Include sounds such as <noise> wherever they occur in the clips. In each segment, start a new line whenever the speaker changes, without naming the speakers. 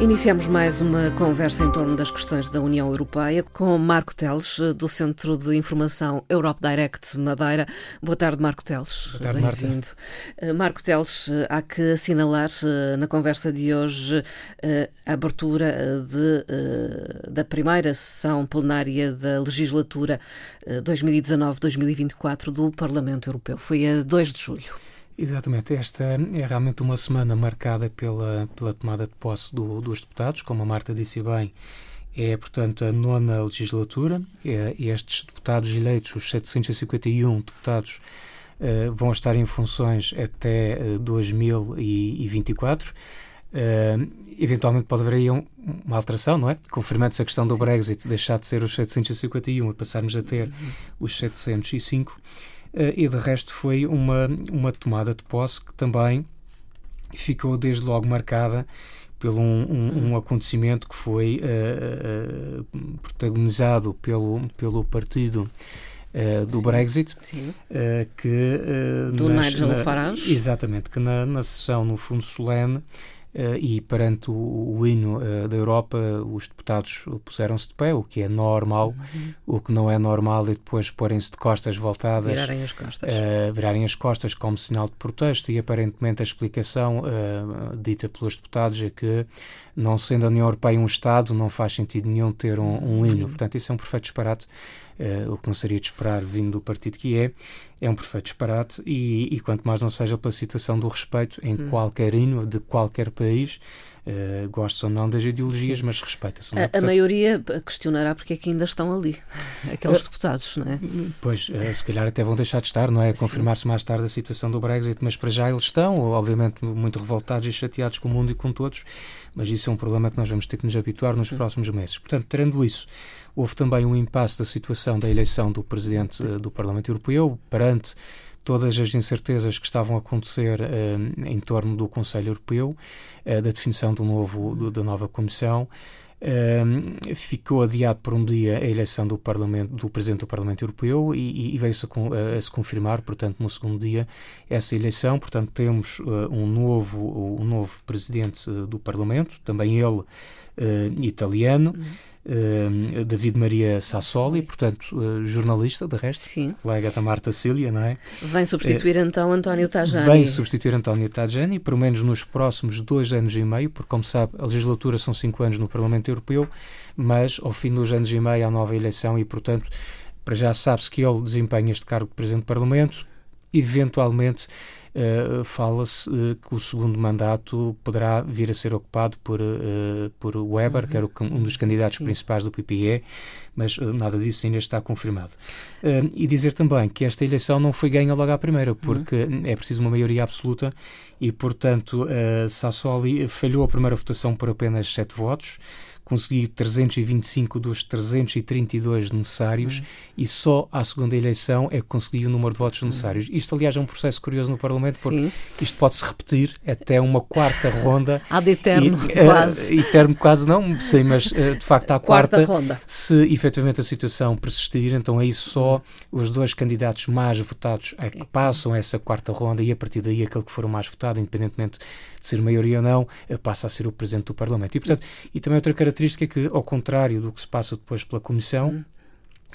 Iniciamos mais uma conversa em torno das questões da União Europeia com Marco Teles, do Centro de Informação Europe Direct Madeira. Boa tarde, Marco Teles.
Boa tarde, Bem-vindo.
Eh, Marco Teles, eh, há que assinalar eh, na conversa de hoje a abertura de, da primeira sessão plenária da legislatura 2019-2024 do Parlamento Europeu. Foi a 2 de julho.
Exatamente, esta é realmente uma semana marcada pela, pela tomada de posse do, dos deputados, como a Marta disse bem, é, portanto, a nona legislatura. É, estes deputados eleitos, os 751 deputados, uh, vão estar em funções até uh, 2024. Uh, eventualmente pode haver aí um, uma alteração, não é? Confirmando-se a questão do Brexit, deixar de ser os 751 e passarmos a ter os 705. Eh, e de resto foi uma, uma tomada de posse que também ficou desde logo marcada pelo um, um, um acontecimento que foi uh, uh, protagonizado pelo, pelo partido uh, do Sim. Brexit,
Sim.
que
do Nigel Farage
exatamente que na, na sessão no fundo solene e perante o, o hino uh, da Europa, os deputados puseram-se de pé, o que é normal, uhum. o que não é normal é depois porem-se de costas voltadas,
virarem as costas,
uh, virarem as costas como sinal de protesto. E aparentemente a explicação dita pelos deputados é que, não sendo a União Europeia um Estado, não faz sentido nenhum ter um, um hino. Uhum. Portanto, isso é um perfeito disparate o que não seria de esperar vindo do partido que é, é um perfeito disparate e, e quanto mais não seja pela situação do respeito em hum. qualquer hino de qualquer país, Uh, gostos ou não das ideologias, Sim. mas respeita-se.
É? A, Portanto, a, maioria questionará porque é que ainda estão ali, <laughs> aqueles uh, deputados, não é?
Pois, uh, se calhar até vão deixar de estar, não é? Confirmar-se mais tarde a situação do Brexit, mas para já eles estão, obviamente, muito revoltados e chateados com o mundo e com todos, mas isso é um problema que nós vamos ter que nos habituar nos próximos meses. Portanto, tendo isso, Houve também um impasse da situação da eleição do presidente eh, do Parlamento Europeu perante todas as incertezas que estavam a acontecer uh, em torno do Conselho Europeu, uh, da definição do novo, do, da nova Comissão. Uh, ficou adiado por um dia a eleição do, Parlamento, do Presidente do Parlamento Europeu e, e veio-se a, a, se confirmar, portanto, no segundo dia, essa eleição. Portanto, temos um, novo, um novo Presidente do Parlamento, também ele italiano. Uhum uh, David Maria Sassoli, portanto, uh, jornalista, de resto,
Sim.
colega da Marta Cília, não é?
Vem substituir uh, então António Tajani.
Vem substituir António Tajani, pelo menos nos próximos dois anos e meio, porque, como sabe, a legislatura são cinco anos no Parlamento Europeu, mas ao fim dos anos e meio há nova eleição e, portanto, para já sabe-se que ele desempenha este cargo de Presidente do Parlamento, eventualmente fala-se uh, que o segundo mandato poderá vir a ser ocupado por, uh, por Weber, uhum. que era um dos candidatos Sim. principais do PPE, mas nada disso ainda está confirmado. e dizer também que esta eleição não foi ganha logo à primeira, porque uhum. é preciso uma maioria absoluta e, portanto, Sassoli falhou a primeira votação por apenas sete votos consegui 325 dos 332 necessários uhum. e só à segunda eleição é que consegui o número de votos necessários. Uhum. Isto, aliás, é um processo curioso no Parlamento, porque Sim. isto pode-se repetir até uma quarta <laughs> ronda.
Há de eterno,
e,
quase.
Uh, eterno quase não, sei, mas uh, de facto há quarta,
quarta ronda.
Se efetivamente a situação persistir, então aí só os dois candidatos mais votados é que passam essa quarta ronda e a partir daí aquele que for o mais votado, independentemente de ser maioria ou não, eh, passa a ser o Presidente do Parlamento. E, portanto, e também outra característica é que, ao contrário do que se passa depois pela Comissão,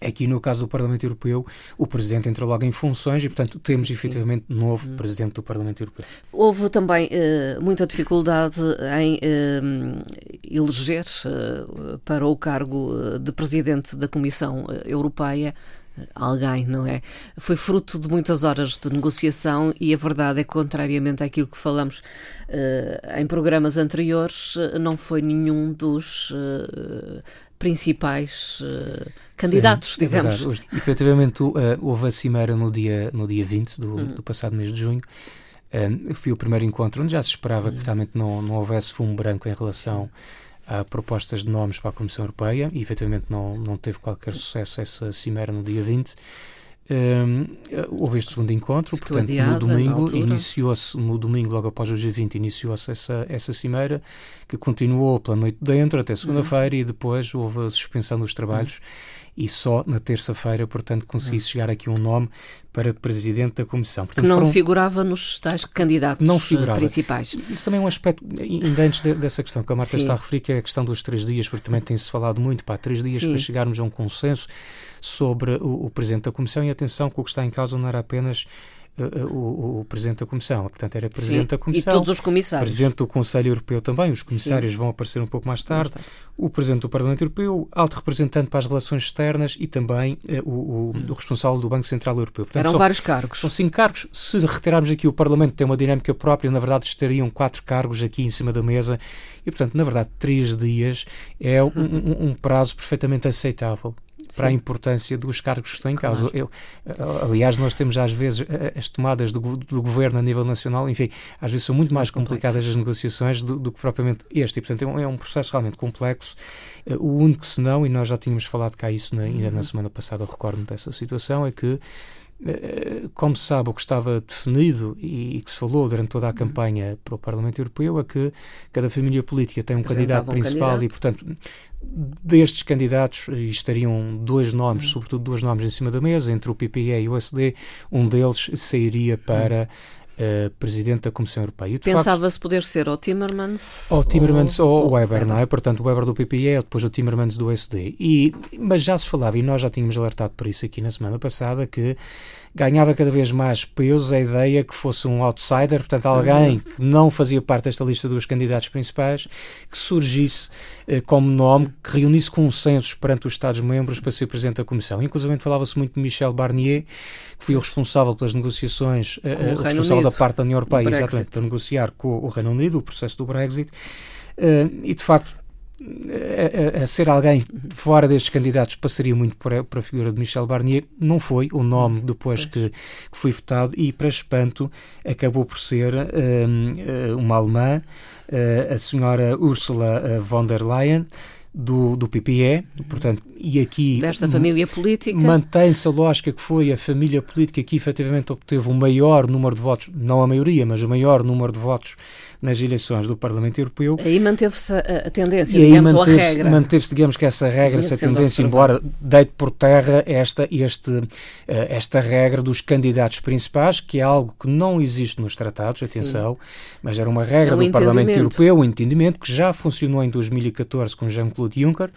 Aqui, no caso do Parlamento Europeu, o Presidente entrou logo em funções e, portanto, temos Sim. efetivamente novo hum. Presidente do Parlamento Europeu.
Houve também uh, muita dificuldade em uh, eleger para o cargo de Presidente da Comissão Europeia alguém, não é? Foi fruto de muitas horas de negociação e a verdade é que, contrariamente àquilo que falamos uh, em programas anteriores, não foi nenhum dos uh, principais uh, candidatos,
Sim,
é digamos.
É efetivamente, houve a cimeira no dia, no dia 20 do, hum. do passado mês de junho. Um, foi o primeiro encontro onde já se esperava hum. que realmente não, não houvesse fumo branco em relação a propostas de nomes para a Comissão Europeia e efetivamente não, não teve qualquer sucesso essa cimeira no dia 20. Um, houve este segundo encontro,
Ficou
portanto,
adiado,
no domingo iniciou-se, no domingo, logo após o G20, iniciou-se essa, essa cimeira, que continuou pela noite dentro até segunda-feira uhum. e depois houve a suspensão dos trabalhos uhum. e só na terça-feira, portanto, consegui uhum. chegar aqui um nome para presidente da Comissão. Portanto,
que não foram... figurava nos tais candidatos não figurava. principais.
Isso também é um aspecto, ainda antes de, dessa questão que a Marta Sim. está a referir, que é a questão dos três dias, porque também tem-se falado muito, para três dias Sim. para chegarmos a um consenso sobre o, o Presidente da Comissão e atenção que o que está em causa não era apenas uh, o, o, Presidente da Comissão, portanto era Presidente Sim, da Comissão.
E todos os comissários.
Presidente do Conselho Europeu também, os comissários Sim. vão aparecer um pouco mais tarde, o Presidente do Parlamento Europeu, alto representante para as relações externas e também uh, o, o, responsável do Banco Central Europeu.
Portanto, Eram são, vários cargos.
São cinco cargos. Se retirarmos aqui o Parlamento tem uma dinâmica própria, na verdade estariam quatro cargos aqui em cima da mesa e, portanto, na verdade, três dias é um, um, um prazo perfeitamente aceitável para a importância dos cargos que estão em causa. Claro. Eu, aliás, nós temos às vezes as tomadas do, do, governo a nível nacional, enfim, às vezes são muito Sim, mais complicadas complexo. as negociações do, do, que propriamente este. E, portanto, é um, é um processo realmente complexo. O único senão, e nós já tínhamos falado cá isso na, ainda uhum. na semana passada, recordo-me dessa situação, é que eh, como se sabe, o que estava definido e, que se falou durante toda a uhum. campanha para o Parlamento Europeu é que cada família política tem um candidato um principal candidato. e, portanto, destes candidatos estariam dois nomes, uhum. sobretudo dois nomes em cima da mesa, entre o PPE e o SD, um deles sairia para Uh, presidente da Comissão Europeia.
Pensava-se poder ser o Timmermans?
Ou Timmermans ou, ou o Weber, não é? Portanto, o Weber do PPE, depois o Timmermans do SD. E, mas já se falava, e nós já tínhamos alertado por isso aqui na semana passada, que ganhava cada vez mais peso a ideia que fosse um outsider, portanto, alguém uhum. que não fazia parte desta lista dos candidatos principais, que surgisse eh, como nome, que reunisse consensos perante os Estados-membros para ser Presidente da Comissão. Inclusive, falava-se muito de Michel Barnier, que foi o responsável pelas negociações, eh, o, o responsável da parte da União Europeia, exatamente, para negociar com o Reino Unido, o processo do Brexit. Uh, e de facto a, a, a, ser alguém fora destes candidatos passaria muito por a, por a, figura de Michel Barnier. Não foi o nome depois que, que foi votado e, para espanto, acabou por ser um, uma alemã, a senhora Ursula von der Leyen. Do, do PPE, portanto, e aqui
desta família política
mantém-se a lógica que foi a família política que efetivamente obteve o maior número de votos, não a maioria, mas o maior número de votos nas eleições do Parlamento Europeu.
Aí manteve-se a, a, tendência, e digamos, ou a regra.
Manteve-se, digamos que essa regra, essa tendência, embora deite por terra esta, este, eh, esta regra dos candidatos principais, que é algo que não existe nos tratados, atenção, Sim. mas era uma regra é um do Parlamento Europeu, um entendimento que já funcionou em 2014 com Jean-Claude Juncker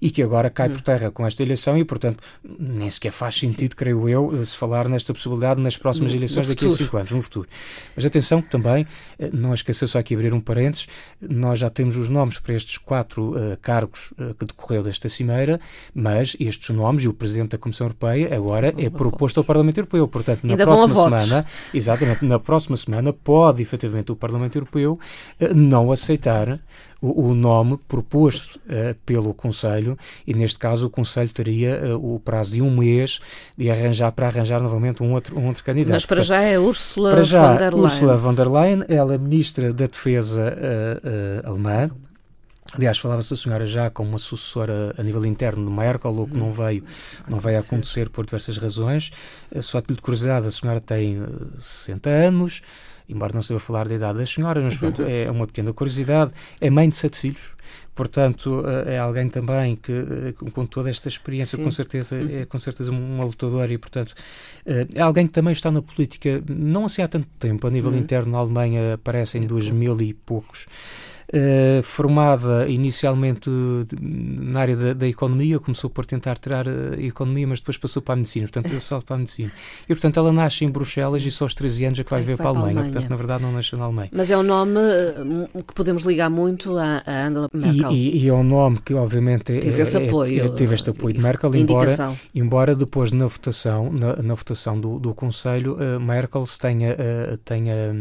e que agora cai hum. por terra com esta eleição e, portanto, nem sequer faz sentido, Sim. creio eu, se falar nesta possibilidade nas próximas no, eleições no daqui a cinco anos, no futuro. Mas atenção que também, eh, não esqueça só aqui abrir um parênteses, nós já temos os nomes para estes quatro uh, cargos uh, que decorreu desta cimeira, mas estes nomes e o Presidente da Comissão Europeia agora é proposto ao Parlamento Europeu. Portanto, na Ainda próxima semana, exatamente, na próxima semana pode efetivamente o Parlamento Europeu uh, não aceitar o, o nome proposto uh, pelo Conselho e neste caso o Conselho teria uh, o prazo de um mês de arranjar para arranjar novamente um outro, um outro candidato.
Mas para já é Ursula para já, von der Leyen.
Ursula von der Leyen, ela é Ministra da Defesa uh, alemã. Aliás, falava-se a senhora já como uma sucessora a nível interno de Merkel, o que não veio, não veio a acontecer por diversas razões. Só a título de curiosidade, a senhora tem 60 anos, embora não saiba falar da idade das senhoras, mas pronto, é uma pequena curiosidade. É mãe de sete filhos, portanto eh, é alguém também que eh, com toda esta experiência Sim. com certeza é com certeza uma lutadora e portanto eh, é alguém que também está na política não assim há tanto tempo a nível uhum. interno na Alemanha aparece em 2000 e poucos Uh, formada inicialmente na área da, da, economia, começou por tentar tirar a economia, mas depois passou para a medicina, portanto deu salto para a medicina. E portanto ela nasce em Bruxelas e só aos 13 anos é que vai é, ver para a Alemanha. Alemanha. Portanto na verdade não nasceu na Alemanha.
Mas é um nome eh, que podemos ligar muito a, Angela Merkel.
E, e, e, é um nome que obviamente
teve é, esse é, apoio,
é, teve este apoio de Merkel, embora, embora depois na votação, na, na votação do, do Conselho, uh, Merkel tenha, uh, tenha,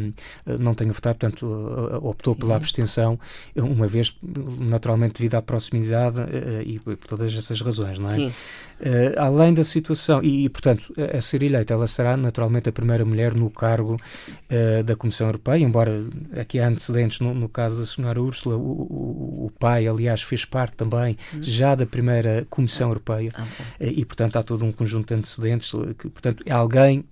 uh, não tenha votado, portanto optou Sim. pela abstenção uma vez, naturalmente, devido à proximidade e por todas essas razões, não é? Sim. Uh, além da situação, e, e, portanto, a ser eleita, ela será naturalmente a primeira mulher no cargo uh, da Comissão Europeia, embora aqui há antecedentes no, no caso da senhora Úrsula, o, o, o, pai, aliás, fez parte também hum. já da primeira Comissão ah, Europeia, uh, e portanto há todo um conjunto de antecedentes, que, portanto, é alguém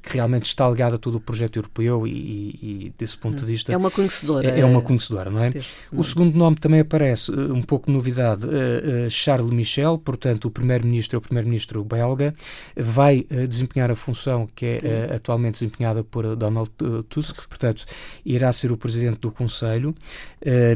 que realmente está ligada a todo o projeto europeu e, e, desse ponto de hum. vista...
É uma conhecedora.
É, é uma conhecedora, não é? O segundo nome também aparece, eh, um pouco de novidade, uh, uh, Charles Michel, portanto o primeiro-ministro é o primeiro-ministro belga, vai uh, desempenhar a função que é atualmente desempenhada por Donald Tusk, portanto irá ser o presidente do Conselho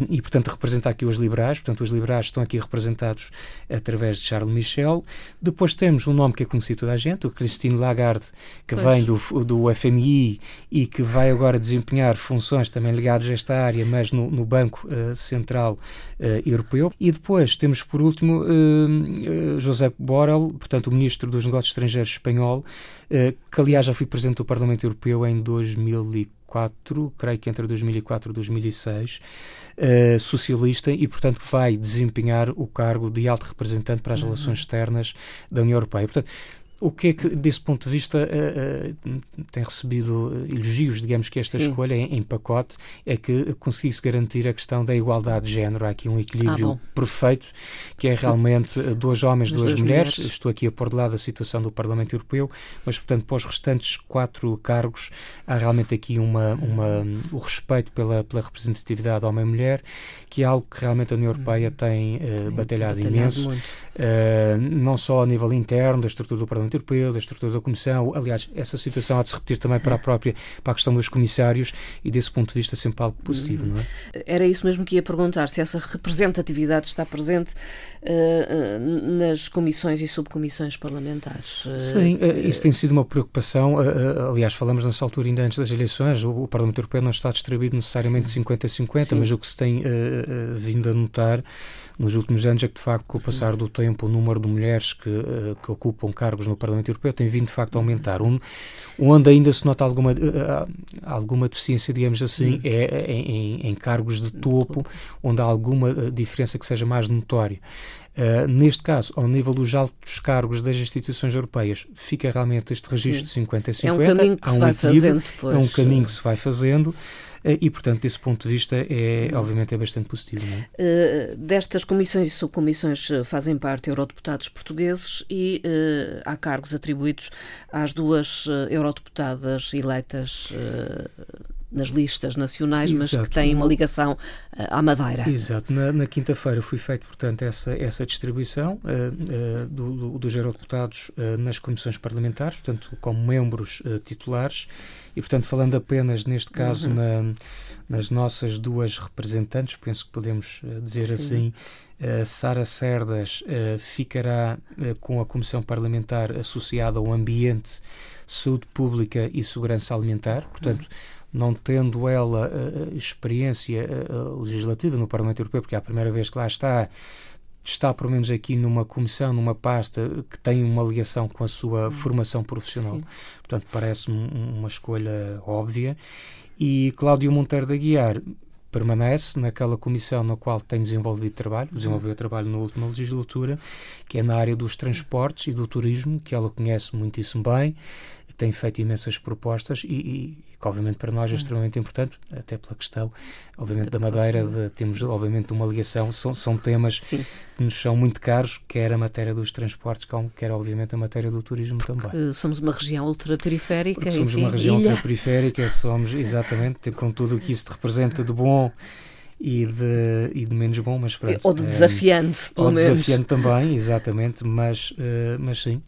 e, portanto, representa aqui os liberais, portanto os liberais estão aqui representados através de Charles Michel. Depois temos um nome que é conhecido toda a gente, o Christine Lagarde, que pois. vem vem do, do FMI e que vai agora desempenhar funções também ligadas a esta área, mas no, no Banco uh, Central uh, Europeu. E depois temos, por último, uh, José Borrell, portanto, o Ministro dos Negócios Estrangeiros espanhol, que aliás já foi Presidente do Parlamento Europeu em 2004, creio que entre 2004 e 2006, uh, socialista e, portanto, vai desempenhar o cargo de alto representante para as uhum. relações externas da União Europeia. Portanto, o que é que, desse ponto de vista, uh, uh, tem recebido elogios, digamos que esta Sim. escolha em, em, pacote é que conseguisse garantir a questão da igualdade de género. Há aqui um equilíbrio ah, perfeito, que é realmente dois homens, duas, duas mulheres. mulheres. Estou aqui a pôr de lado a situação do Parlamento Europeu, mas, portanto, para os restantes quatro cargos, há realmente aqui uma, uma, o respeito pela, pela representatividade homem-mulher, que é algo que realmente a União Europeia hum. tem uh, batalhado, batalhado imenso, não só a nível interno, da estrutura do Parlamento Europeu, da estrutura da Comissão. Aliás, essa situação há de se repetir também para a própria, para a questão dos comissários e desse ponto de vista sempre algo positivo, uhum. não é?
Era isso mesmo que ia perguntar, se essa representatividade está presente uh, nas comissões e subcomissões parlamentares.
Uh, Sim, isso tem sido uma preocupação. aliás, falamos nessa altura ainda antes das eleições, o, o Parlamento Europeu não está distribuído necessariamente 50-50, mas o que se tem vindo a notar nos últimos anos é que, de facto, com o passar do tempo, o número de mulheres que, uh, que ocupam cargos no Parlamento Europeu tem vindo, de facto, a aumentar. Um, onde ainda se nota alguma, uh, alguma deficiência, digamos assim, é, é em, em, cargos de topo, onde há alguma diferença que seja mais notória. Uh, neste caso, ao nível dos altos cargos das instituições europeias, fica realmente este registro Sim. de 50 50. É
um caminho que se vai fazendo depois.
É um caminho que se vai fazendo. Eh, e, portanto, desse ponto de vista, é, obviamente, é bastante positivo. É?
Uh, destas comissões e subcomissões eh, fazem parte eurodeputados portugueses e uh, há cargos atribuídos às duas uh, eurodeputadas eleitas nas listas nacionais, Exato. mas que têm uma ligação à Madeira.
Exato. Na, na quinta-feira foi feita, portanto, essa, essa distribuição uh, uh, do, do, dos eurodeputados nas comissões parlamentares, portanto, como membros titulares, e, portanto, falando apenas neste caso uhum. na, nas nossas duas representantes, penso que podemos uh, dizer Sim. assim, uh, Sara Cerdas uh, ficará com a Comissão Parlamentar associada ao Ambiente, Saúde Pública e Segurança Alimentar, portanto. Uhum não tendo ela uh, experiência uh, legislativa no Parlamento Europeu, porque é a primeira vez que lá está, está pelo menos aqui numa comissão, numa pasta que tem uma ligação com a sua formação profissional. Sim. Portanto, parece-me uma escolha óbvia. E Cláudio Monteiro da Guiar permanece naquela comissão na qual tem desenvolvido trabalho, desenvolveu trabalho na última legislatura, que é na área dos transportes e do turismo, que ela conhece muitíssimo bem, tem feito imensas propostas e, e, que obviamente para nós é hum. extremamente importante, até pela questão, obviamente, da Madeira, de, temos obviamente uma ligação, são, são temas Sim. que nos são muito caros, quer a matéria dos transportes, como quer obviamente a matéria do turismo
Porque
também.
Somos uma região ultraperiférica.
Somos enfim, uma região ilha. ultraperiférica, somos exatamente <laughs> com tudo o que isso representa de bom e de, e de menos bom, mas pronto.
Ou de é, desafiante, pelo
ou
menos.
desafiante também, exatamente, mas, uh, mas sim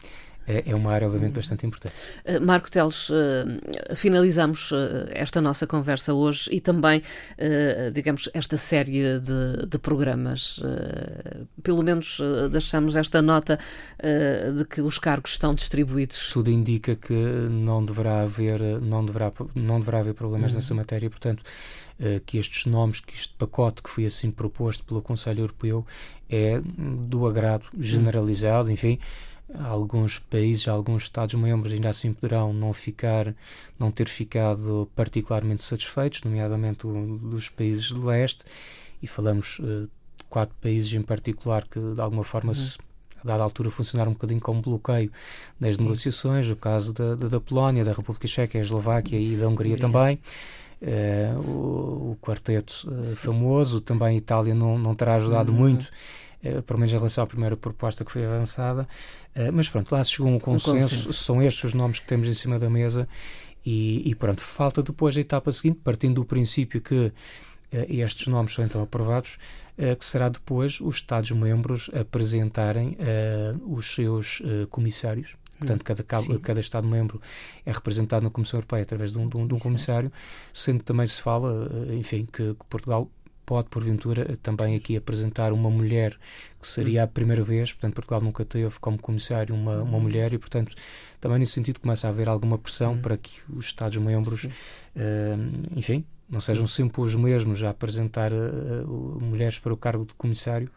é, é uma área, obviamente, bastante importante.
Uh, Marco Teles, uh, finalizamos uh, esta nossa conversa hoje e também, digamos, esta série de, de programas. pelo menos deixamos esta nota de que os cargos estão distribuídos.
Tudo indica que não deverá haver, não deverá, não deverá haver problemas uhum. nessa matéria, portanto, que estes nomes, que este pacote que foi assim proposto pelo Conselho Europeu é do agrado generalizado, enfim, alguns países, alguns Estados-membros ainda assim poderão não ficar, não ter ficado particularmente satisfeitos, nomeadamente o, dos países de leste, e falamos uh, de quatro países em particular que de alguma forma uhum. se, a dada altura funcionaram um bocadinho como bloqueio das negociações, o caso da, da, da, Polónia, da República Checa, a Eslováquia e da Hungria também. Uh, o, o, quarteto uh, famoso, também a Itália não, não terá ajudado uhum. muito, uh, pelo menos em relação à primeira proposta que foi avançada, mas pronto, lá se chegou um consenso, um consenso, são estes os nomes que temos em cima da mesa. E, e pronto, falta depois a etapa seguinte, partindo do princípio que estes nomes são então aprovados, que será depois os Estados-membros apresentarem os seus comissários. Portanto, cada, cada Estado-membro é representado na Comissão Europeia através de um, de um, de um comissário, sendo também se fala, eh, enfim, que, que Portugal pode, porventura, também aqui apresentar uma mulher, que seria a primeira vez, portanto, Portugal nunca teve como comissário uma, uma mulher e, portanto, também nesse sentido começa a haver alguma pressão para que os Estados-membros, uh, enfim, não sejam sempre os mesmos a apresentar uh, mulheres para o cargo de comissário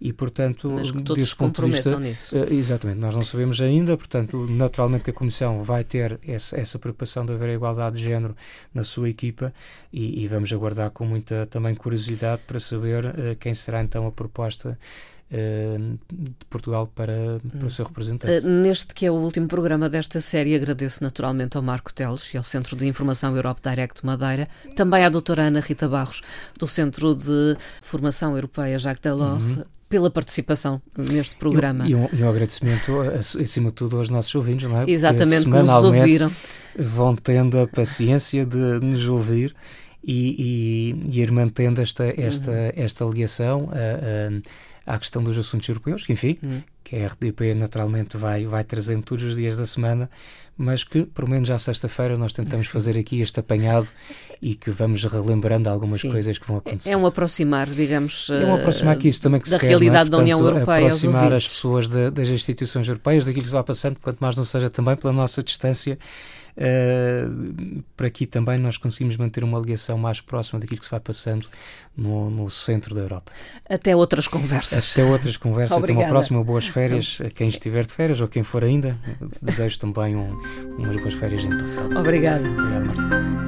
e, portanto,
Mas que todos desse ponto de vista, nisso.
Uh, exatamente, nós não sabemos ainda, portanto, naturalmente que a Comissão vai ter essa, essa preocupação de haver a igualdade de género na sua equipa e, e vamos aguardar com muita também curiosidade para saber uh, quem será então a proposta de Portugal para, para o seu representante.
Neste que é o último programa desta série, agradeço naturalmente ao Marco Teles e ao Centro de Informação Europe Direct Madeira, também à doutora Ana Rita Barros, do Centro de Formação Europeia Jacques Delors, uhum pela participação neste programa.
E um, e um, agradecimento, acima de tudo, aos nossos ouvintes, não é?
Exatamente, Porque nos ouviram.
Vão tendo a paciência de nos ouvir e, e, e ir mantendo esta, esta, uhum. esta ligação. À questão dos assuntos europeus, que enfim, hum. que a RDP naturalmente vai, vai trazendo todos os dias da semana, mas que, pelo menos à sexta-feira, nós tentamos Sim. fazer aqui este apanhado e que vamos relembrando algumas Sim. coisas que vão acontecer.
É um aproximar, digamos,
é um aproximar que isso também que
da
se
realidade
quer, é? Portanto,
da União Europeia.
Aproximar as pessoas de, das instituições europeias, daquilo que está passando, quanto mais não seja também pela nossa distância Uh, para aqui também nós conseguimos manter uma ligação mais próxima daquilo que se vai passando no, no centro da Europa.
Até outras conversas.
Até outras conversas. Até uma próxima, boas férias a quem estiver de férias ou quem for ainda. Desejo também um, umas boas férias em total.
Obrigada.
Obrigado, Marta.